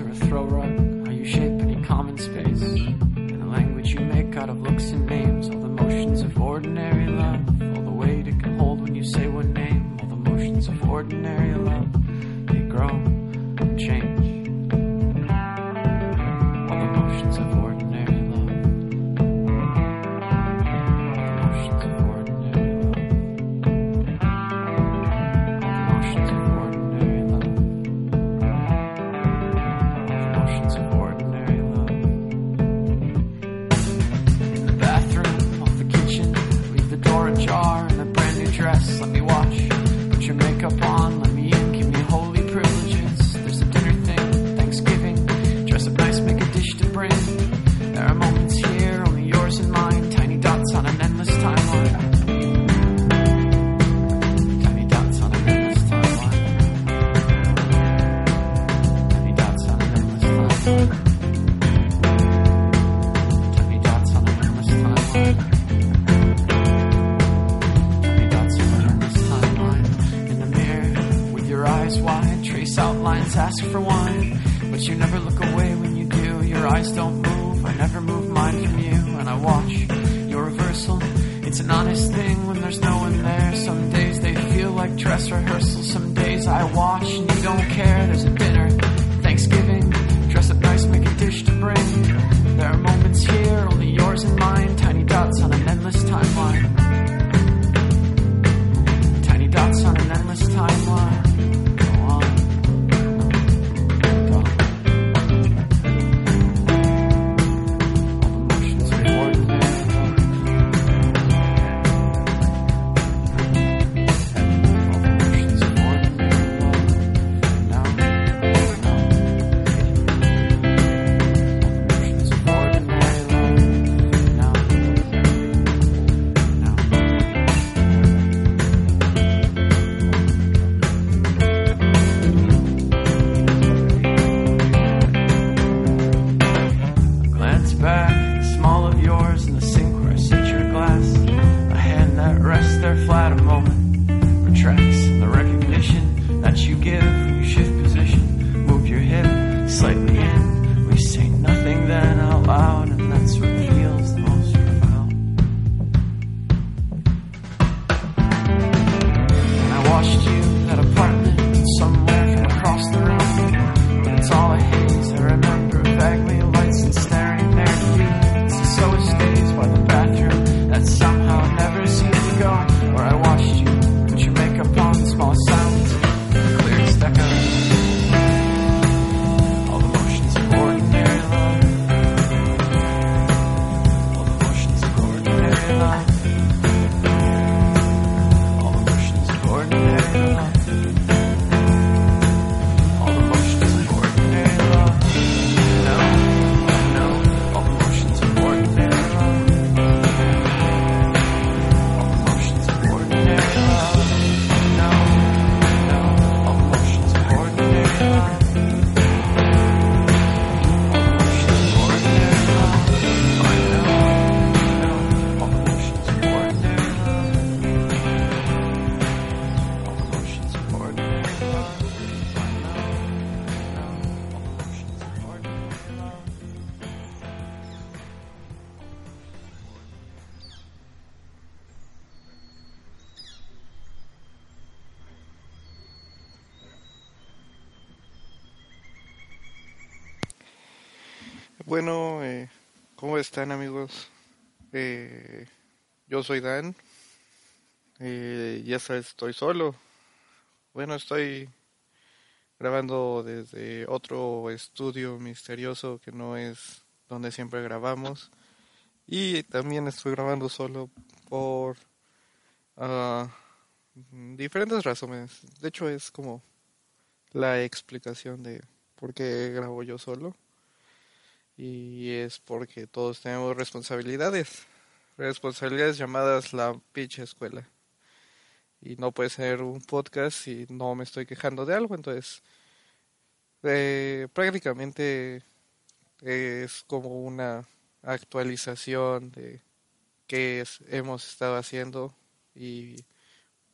or a throw rug, how you shape any common space, In the language you make out of looks and names, all the motions of ordinary love, all the weight it can hold when you say one name, all the motions of ordinary love, they grow and change. All the motions of Bueno, eh, ¿cómo están amigos? Eh, yo soy Dan. Eh, ya sabes, estoy solo. Bueno, estoy grabando desde otro estudio misterioso que no es donde siempre grabamos. Y también estoy grabando solo por uh, diferentes razones. De hecho, es como la explicación de por qué grabo yo solo. Y es porque todos tenemos responsabilidades. Responsabilidades llamadas la pinche escuela. Y no puede ser un podcast si no me estoy quejando de algo. Entonces, eh, prácticamente es como una actualización de qué hemos estado haciendo y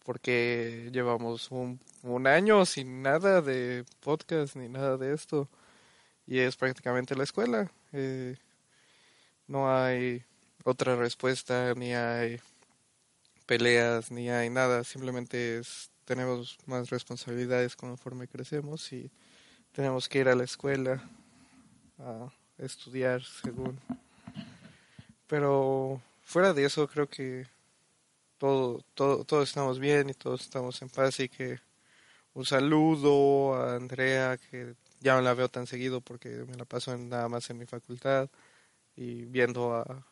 porque llevamos un, un año sin nada de podcast ni nada de esto y es prácticamente la escuela. Eh, no hay otra respuesta, ni hay peleas, ni hay nada, simplemente es, tenemos más responsabilidades conforme crecemos y tenemos que ir a la escuela a estudiar según. Pero fuera de eso creo que todo, todo, todos estamos bien y todos estamos en paz y que un saludo a Andrea que ya no la veo tan seguido porque me la paso nada más en mi facultad y viendo a,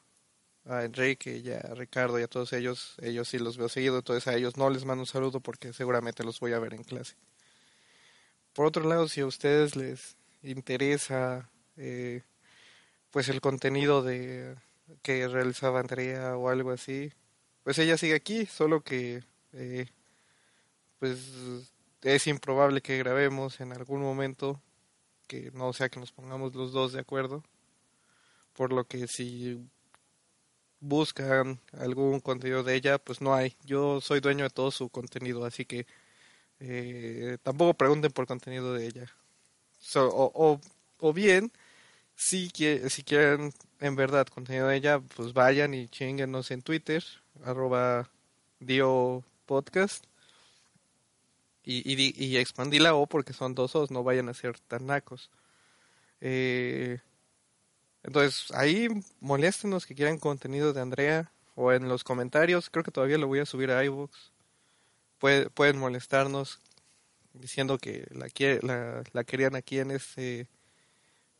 a Enrique y a Ricardo y a todos ellos, ellos sí los veo seguido, entonces a ellos no les mando un saludo porque seguramente los voy a ver en clase. Por otro lado, si a ustedes les interesa eh, pues el contenido de que realizaba Andrea o algo así, pues ella sigue aquí, solo que eh, pues es improbable que grabemos en algún momento que no sea que nos pongamos los dos de acuerdo, por lo que si buscan algún contenido de ella, pues no hay. Yo soy dueño de todo su contenido, así que eh, tampoco pregunten por contenido de ella. o, o, bien, si, si quieren en verdad contenido de ella, pues vayan y chinguenos en Twitter, arroba Dio Podcast. Y, y, y, expandí la O porque son dos O's, no vayan a ser tan nacos. Eh, entonces, ahí moléstenos que quieran contenido de Andrea o en los comentarios. Creo que todavía lo voy a subir a iVoox pueden molestarnos diciendo que la, la, la querían aquí en este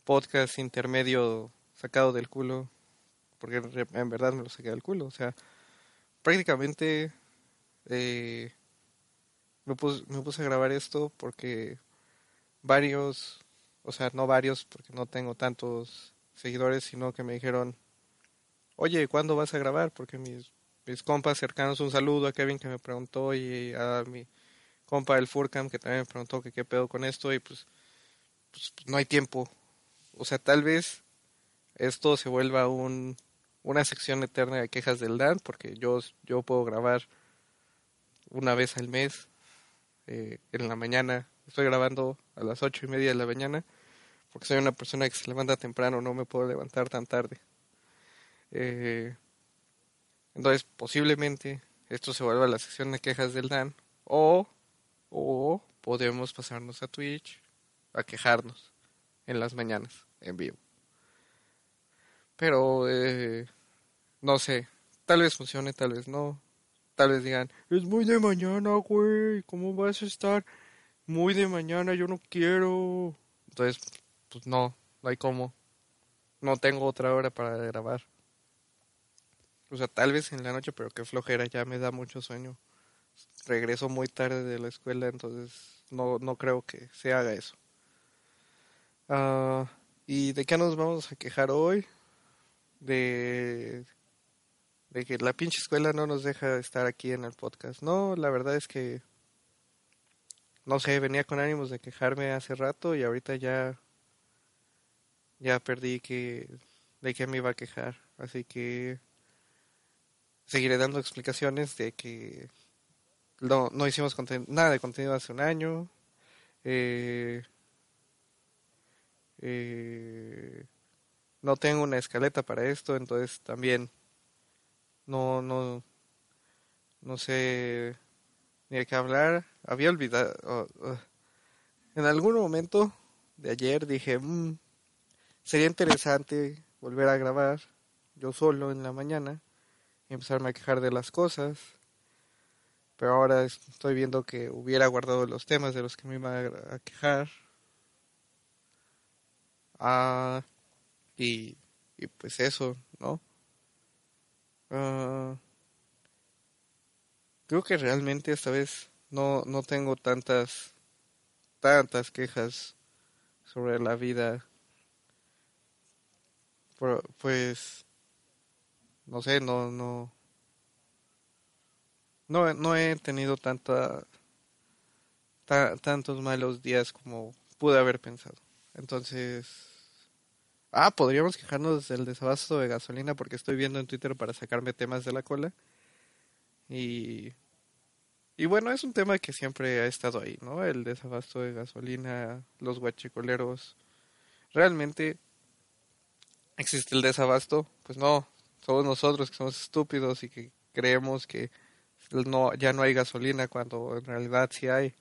podcast intermedio sacado del culo, porque en verdad me lo saqué del culo. O sea, prácticamente eh, me, puse, me puse a grabar esto porque varios, o sea, no varios, porque no tengo tantos seguidores, sino que me dijeron, oye, ¿cuándo vas a grabar? Porque mis mis compas cercanos, un saludo a Kevin que me preguntó y a mi compa el Furcam que también me preguntó que qué pedo con esto y pues, pues, no hay tiempo. O sea, tal vez esto se vuelva un, una sección eterna de quejas del Dan porque yo, yo puedo grabar una vez al mes eh, en la mañana. Estoy grabando a las ocho y media de la mañana porque soy una persona que se levanta temprano, no me puedo levantar tan tarde. Eh, entonces, posiblemente esto se vuelva la sección de quejas del Dan. O, o podemos pasarnos a Twitch a quejarnos en las mañanas, en vivo. Pero, eh, no sé, tal vez funcione, tal vez no. Tal vez digan, es muy de mañana, güey, ¿cómo vas a estar muy de mañana? Yo no quiero. Entonces, pues no, no hay cómo. No tengo otra hora para grabar. O sea, tal vez en la noche, pero qué flojera, ya me da mucho sueño. Regreso muy tarde de la escuela, entonces no, no creo que se haga eso. Uh, ¿Y de qué nos vamos a quejar hoy? De, de que la pinche escuela no nos deja estar aquí en el podcast. No, la verdad es que no sé, venía con ánimos de quejarme hace rato y ahorita ya ya perdí que de qué me iba a quejar, así que seguiré dando explicaciones de que no, no hicimos nada de contenido hace un año. Eh, eh, no tengo una escaleta para esto, entonces también no, no, no sé ni de qué hablar. Había olvidado. Oh, oh. En algún momento de ayer dije, mm, sería interesante volver a grabar yo solo en la mañana empezarme a quejar de las cosas. Pero ahora estoy viendo que hubiera guardado los temas de los que me iba a quejar. Ah, y, y pues eso, ¿no? Ah, creo que realmente esta vez no, no tengo tantas, tantas quejas sobre la vida. Pues, no sé, no, no, no, no he tenido tanta, ta- tantos malos días como pude haber pensado. Entonces, ah, podríamos quejarnos del desabasto de gasolina porque estoy viendo en Twitter para sacarme temas de la cola. Y, y bueno, es un tema que siempre ha estado ahí, ¿no? El desabasto de gasolina, los guachicoleros. Realmente existe el desabasto, pues no, somos nosotros que somos estúpidos y que creemos que no ya no hay gasolina cuando en realidad sí hay.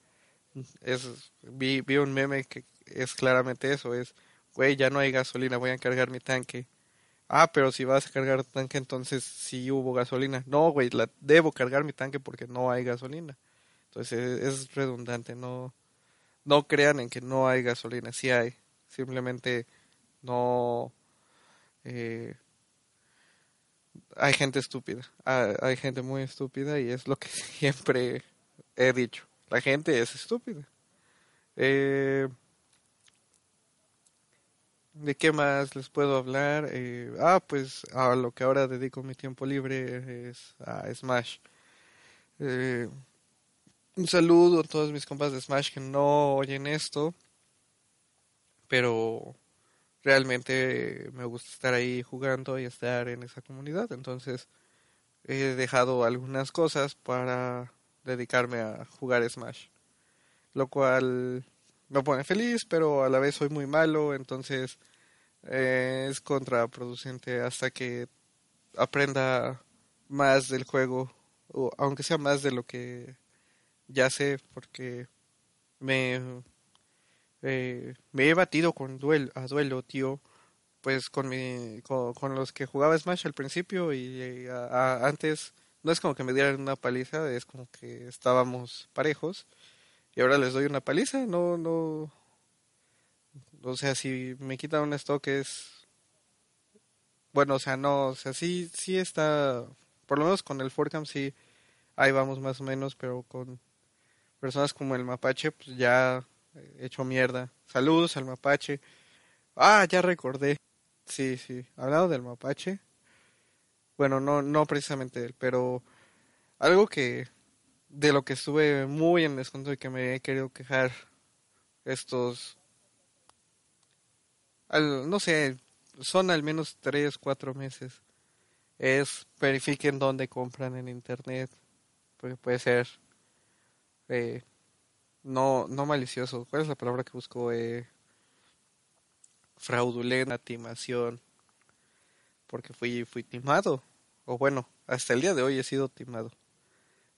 Es vi vi un meme que es claramente eso, es güey, ya no hay gasolina, voy a cargar mi tanque. Ah, pero si vas a cargar tu tanque, entonces sí hubo gasolina. No, güey, la debo cargar mi tanque porque no hay gasolina. Entonces es, es redundante, no no crean en que no hay gasolina, sí hay. Simplemente no eh, hay gente estúpida, hay, hay gente muy estúpida y es lo que siempre he dicho. La gente es estúpida. Eh, ¿De qué más les puedo hablar? Eh, ah, pues a lo que ahora dedico mi tiempo libre es a Smash. Eh, un saludo a todos mis compas de Smash que no oyen esto, pero realmente me gusta estar ahí jugando y estar en esa comunidad. Entonces he dejado algunas cosas para dedicarme a jugar Smash, lo cual me pone feliz, pero a la vez soy muy malo, entonces eh, es contraproducente hasta que aprenda más del juego, o aunque sea más de lo que ya sé, porque me, eh, me he batido con duelo, a duelo, tío, pues con, mi, con, con los que jugaba Smash al principio y eh, a- a- antes no es como que me dieran una paliza, es como que estábamos parejos y ahora les doy una paliza, no, no, o sea, si me quitan un stock es, bueno, o sea, no, o sea, sí, sí está, por lo menos con el Forcam sí, ahí vamos más o menos, pero con personas como el Mapache, pues ya he hecho mierda. Saludos al Mapache. Ah, ya recordé. Sí, sí, hablado del Mapache. Bueno, no, no precisamente él, pero algo que de lo que estuve muy en descuento y que me he querido quejar estos, al, no sé, son al menos tres, cuatro meses. Es verifiquen dónde compran en internet, porque puede ser eh, no, no malicioso. ¿Cuál es la palabra que busco? Eh, fraudulenta, timación. Porque fui, fui timado. O bueno, hasta el día de hoy he sido timado.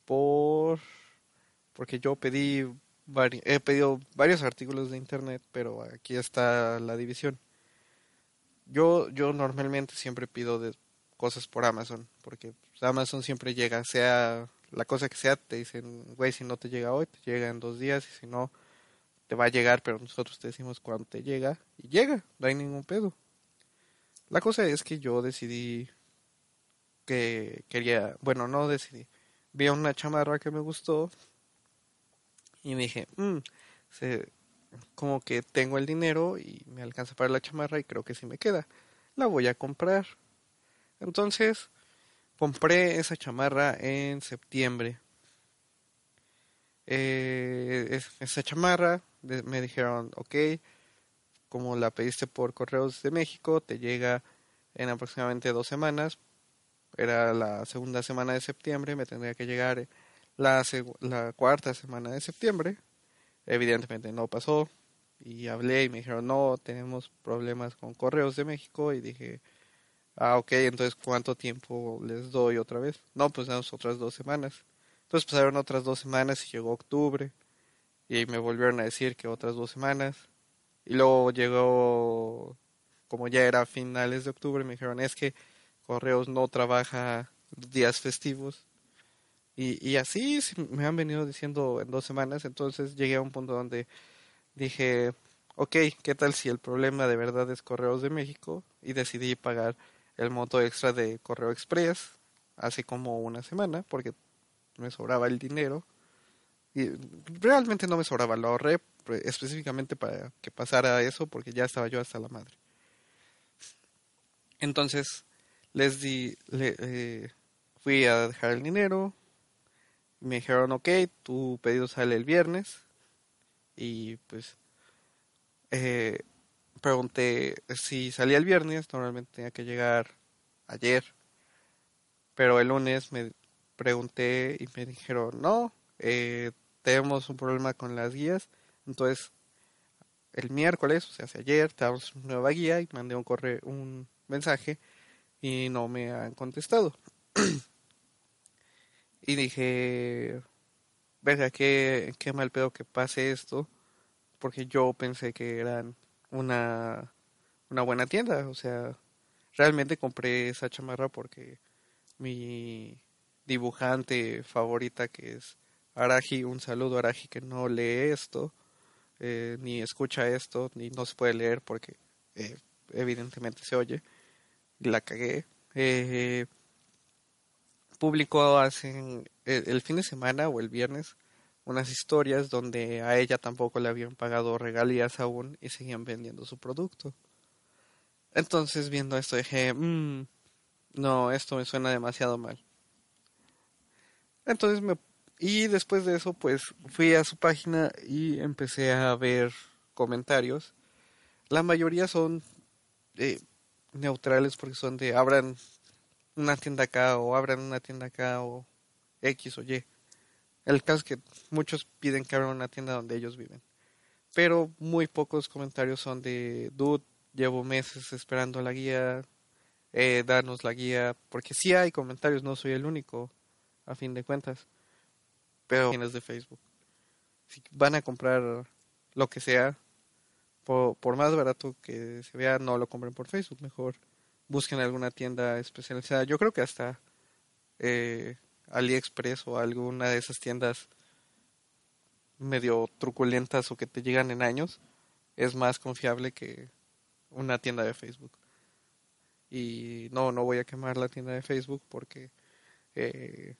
Por porque yo pedí vari- he pedido varios artículos de internet, pero aquí está la división. Yo yo normalmente siempre pido cosas por Amazon, porque Amazon siempre llega, sea la cosa que sea, te dicen, güey, si no te llega hoy, te llega en dos días, y si no, te va a llegar, pero nosotros te decimos cuándo te llega, y llega, no hay ningún pedo. La cosa es que yo decidí que quería, bueno, no decidí, vi una chamarra que me gustó, y me dije, "Mm, se, como que tengo el dinero y me alcanza para la chamarra y creo que sí me queda, la voy a comprar. Entonces, compré esa chamarra en septiembre. Eh, es- esa chamarra, me dijeron, ok, como la pediste por correos de México, te llega en aproximadamente dos semanas. Era la segunda semana de septiembre, me tendría que llegar la, segu- la cuarta semana de septiembre. Evidentemente no pasó y hablé y me dijeron, no, tenemos problemas con correos de México y dije, Ah, ok, entonces ¿cuánto tiempo les doy otra vez? No, pues damos otras dos semanas. Entonces pasaron otras dos semanas y llegó octubre. Y me volvieron a decir que otras dos semanas. Y luego llegó, como ya era finales de octubre, me dijeron, es que Correos no trabaja días festivos. Y, y así sí me han venido diciendo en dos semanas, entonces llegué a un punto donde dije, ok, ¿qué tal si el problema de verdad es Correos de México? Y decidí pagar el monto extra de Correo Express hace como una semana porque me sobraba el dinero. Y realmente no me sobraba, lo ahorré específicamente para que pasara eso porque ya estaba yo hasta la madre. Entonces les di, le, eh, fui a dejar el dinero, me dijeron, ok, tu pedido sale el viernes y pues eh, pregunté si salía el viernes, normalmente tenía que llegar ayer, pero el lunes me pregunté y me dijeron, no, eh, tenemos un problema con las guías, entonces el miércoles, o sea, hace ayer, te damos una nueva guía y mandé un correo, un mensaje y no me han contestado. y dije, verga, qué, qué mal pedo que pase esto, porque yo pensé que eran una, una buena tienda, o sea, realmente compré esa chamarra porque mi dibujante favorita que es Araji, un saludo a Araji que no lee esto, eh, ni escucha esto, ni no se puede leer porque eh, evidentemente se oye, la cagué. Eh, publicó hace el, el fin de semana o el viernes unas historias donde a ella tampoco le habían pagado regalías aún y seguían vendiendo su producto. Entonces viendo esto dije, "Mm, no, esto me suena demasiado mal. Entonces me... Y después de eso pues fui a su página y empecé a ver comentarios. La mayoría son eh, neutrales porque son de abran una tienda acá o abran una tienda acá o X o Y. El caso es que muchos piden que abran una tienda donde ellos viven. Pero muy pocos comentarios son de, dude, llevo meses esperando la guía, eh, danos la guía, porque sí hay comentarios, no soy el único, a fin de cuentas. Pero tienes de Facebook. Si van a comprar lo que sea, por, por más barato que se vea, no lo compren por Facebook, mejor busquen alguna tienda especializada. Yo creo que hasta eh, AliExpress o alguna de esas tiendas medio truculentas o que te llegan en años es más confiable que una tienda de Facebook. Y no, no voy a quemar la tienda de Facebook porque eh,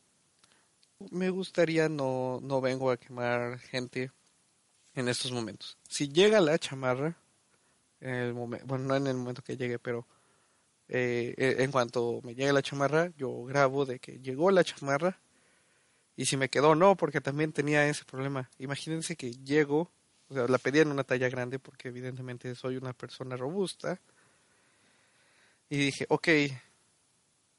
me gustaría, no, no vengo a quemar gente en estos momentos. Si llega la chamarra, bueno, no en el momento que llegue, pero eh, en cuanto me llegue la chamarra, yo grabo de que llegó la chamarra y si me quedó no, porque también tenía ese problema. Imagínense que llego, o sea, la pedí en una talla grande porque evidentemente soy una persona robusta y dije, ok,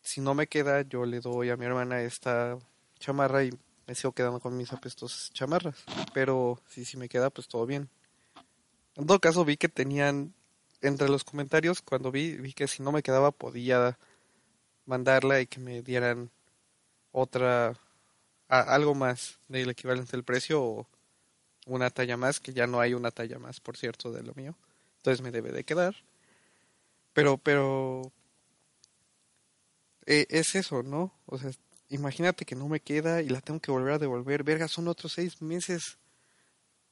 si no me queda, yo le doy a mi hermana esta chamarra y me sigo quedando con mis apestosas chamarras. Pero si, si me queda, pues todo bien. En todo caso, vi que tenían entre los comentarios, cuando vi, vi que si no me quedaba podía mandarla y que me dieran otra, a, algo más del equivalente del precio o una talla más, que ya no hay una talla más, por cierto, de lo mío. Entonces me debe de quedar. Pero, pero, eh, es eso, ¿no? O sea, imagínate que no me queda y la tengo que volver a devolver. Verga, son otros seis meses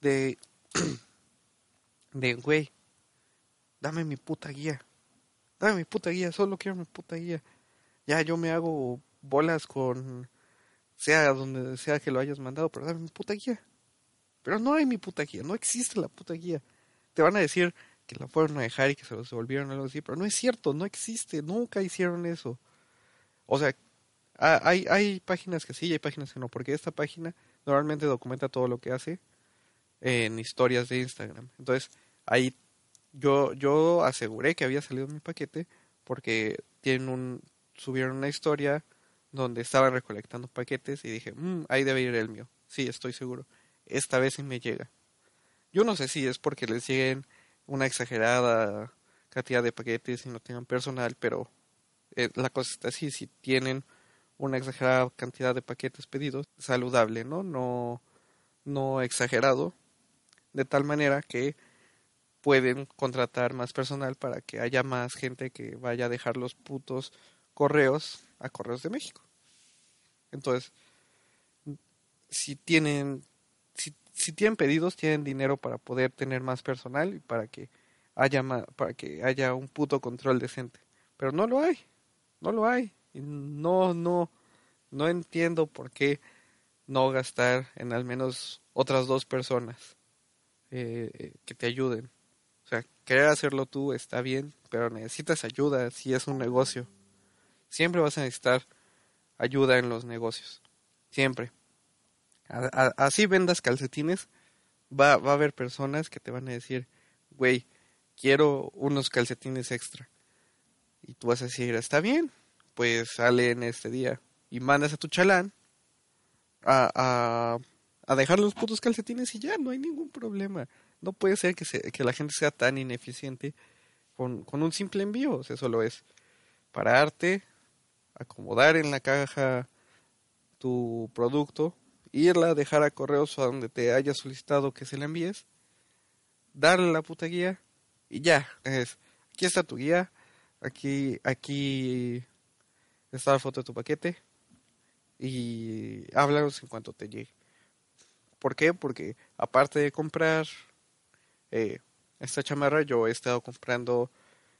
de, de, güey, dame mi puta guía. Dame mi puta guía, solo quiero mi puta guía. Ya yo me hago bolas con sea donde sea que lo hayas mandado, pero dame mi puta guía. Pero no hay mi puta guía, no existe la puta guía. Te van a decir que la fueron a dejar y que se los devolvieron algo así, pero no es cierto, no existe, nunca hicieron eso. O sea, hay, hay páginas que sí y hay páginas que no, porque esta página normalmente documenta todo lo que hace en historias de Instagram. Entonces, ahí yo, yo aseguré que había salido mi paquete porque tienen un, subieron una historia donde estaban recolectando paquetes y dije, mmm, ahí debe ir el mío. Sí, estoy seguro. Esta vez sí me llega. Yo no sé si es porque les lleguen una exagerada cantidad de paquetes y no tengan personal, pero eh, la cosa está así, si tienen una exagerada cantidad de paquetes pedidos, saludable, ¿no? No, no exagerado, de tal manera que pueden contratar más personal para que haya más gente que vaya a dejar los putos correos a Correos de México. Entonces, si tienen, si, si tienen pedidos, tienen dinero para poder tener más personal y para que haya ma- para que haya un puto control decente. Pero no lo hay, no lo hay. No, no, no entiendo por qué no gastar en al menos otras dos personas eh, eh, que te ayuden. O sea, querer hacerlo tú está bien, pero necesitas ayuda si es un negocio. Siempre vas a necesitar ayuda en los negocios. Siempre. Así vendas calcetines, va, va a haber personas que te van a decir, güey, quiero unos calcetines extra. Y tú vas a decir, está bien, pues sale en este día. Y mandas a tu chalán a, a, a dejar los putos calcetines y ya, no hay ningún problema. No puede ser que, se, que la gente sea tan ineficiente con, con un simple envío. O sea, solo es pararte, acomodar en la caja tu producto, irla, dejar a correos a donde te haya solicitado que se la envíes, darle la puta guía y ya. Es, aquí está tu guía, aquí, aquí está la foto de tu paquete y háblanos en cuanto te llegue. ¿Por qué? Porque aparte de comprar eh, esta chamarra, yo he estado comprando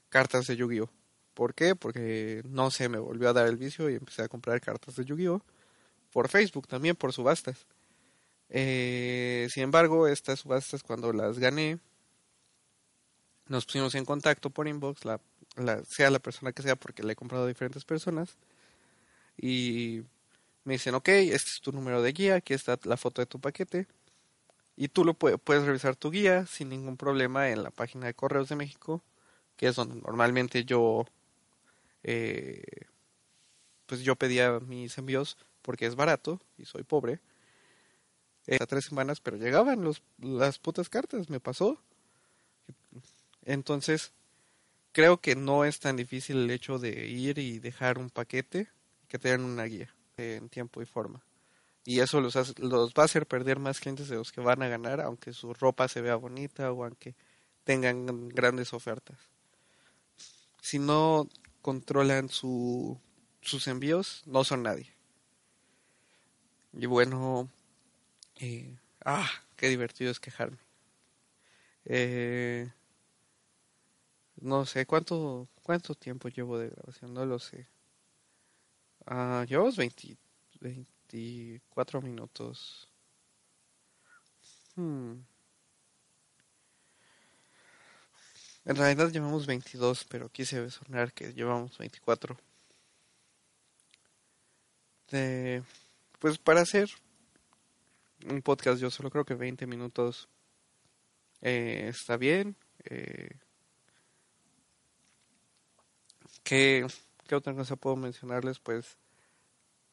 cartas de Yu-Gi-Oh! ¿Por qué? Porque no sé, me volvió a dar el vicio y empecé a comprar cartas de Yu-Gi-Oh! por Facebook también, por subastas. Eh, sin embargo, estas subastas cuando las gané, nos pusimos en contacto por inbox, la, sea la persona que sea, porque le he comprado a diferentes personas. Y me dicen, ok, este es tu número de guía, aquí está la foto de tu paquete. Y tú lo puedes, revisar tu guía sin ningún problema en la página de Correos de México, que es donde normalmente yo, eh, pues yo pedía mis envíos porque es barato y soy pobre. Eh, tres semanas, pero llegaban los, las putas cartas, me pasó. Entonces, creo que no es tan difícil el hecho de ir y dejar un paquete que te den una guía eh, en tiempo y forma. Y eso los, hace- los va a hacer perder más clientes de los que van a ganar, aunque su ropa se vea bonita o aunque tengan grandes ofertas. Si no controlan su, sus envíos, no son nadie. Y bueno, eh, ah, qué divertido es quejarme. Eh, no sé, ¿cuánto, ¿cuánto tiempo llevo de grabación? No lo sé. Ah, llevamos 20 24 minutos. Hmm. En realidad llevamos 22, pero quise sonar que llevamos 24. De, pues para hacer un podcast yo solo creo que 20 minutos eh, está bien. Eh, ¿qué, ¿Qué otra cosa puedo mencionarles? Pues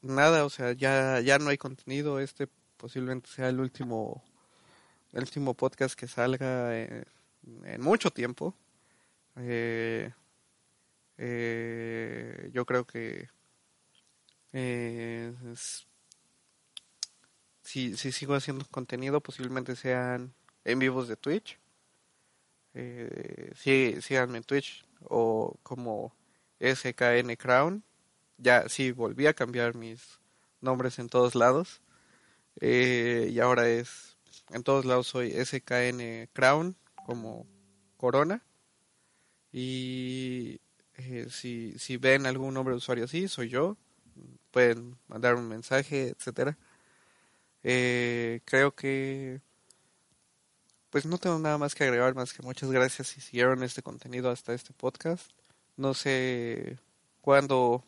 nada, o sea, ya, ya no hay contenido. Este posiblemente sea el último, el último podcast que salga en, en mucho tiempo. Eh, eh, yo creo que eh, si, si sigo haciendo contenido, posiblemente sean en vivos de Twitch. Eh, sí, síganme en Twitch o como SKN Crown. Ya, sí, volví a cambiar mis nombres en todos lados. Eh, y ahora es, en todos lados soy SKN Crown, como Corona. Y eh, si, si ven algún nombre de usuario así, soy yo. Pueden mandar un mensaje, etcétera. Eh, creo que pues no tengo nada más que agregar más que muchas gracias si siguieron este contenido hasta este podcast. No sé cuándo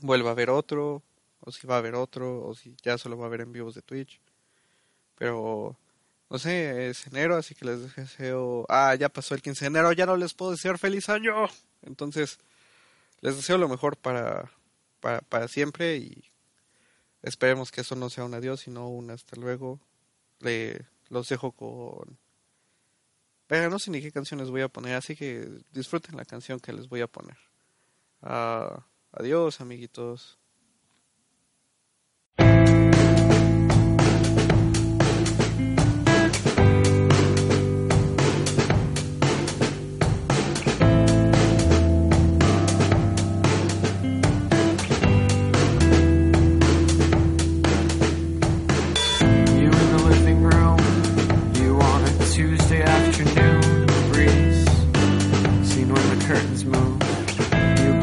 vuelva a haber otro, o si va a haber otro, o si ya solo va a haber en vivos de Twitch. Pero no sé, es enero, así que les deseo. Ah, ya pasó el 15 de enero, ya no les puedo desear feliz año. Entonces, les deseo lo mejor para, para, para siempre y esperemos que eso no sea un adiós, sino un hasta luego. Le, los dejo con. No sé ni qué canciones voy a poner, así que disfruten la canción que les voy a poner. Ah, adiós, amiguitos.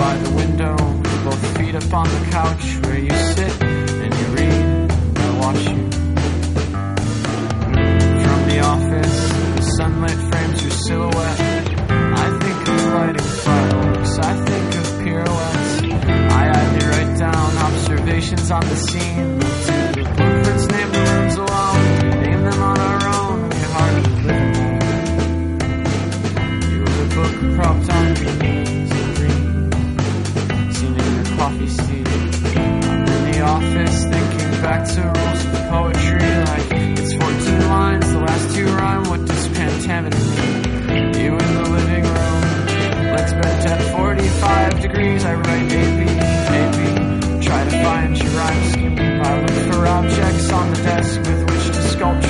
by the window, both feet up on the couch where you sit and you read. I watch you from the office. The sunlight frames your silhouette. I think of lighting fireworks. I think of pirouettes. I idly write down observations on the scene. Coffee seat. I'm in the office thinking back to rules of poetry like it's 14 lines, the last two rhyme, what does pentameter mean? You in the living room, legs bent at 45 degrees, I write AB, AB, try to find your rhyme scheme. I look for objects on the desk with which to sculpt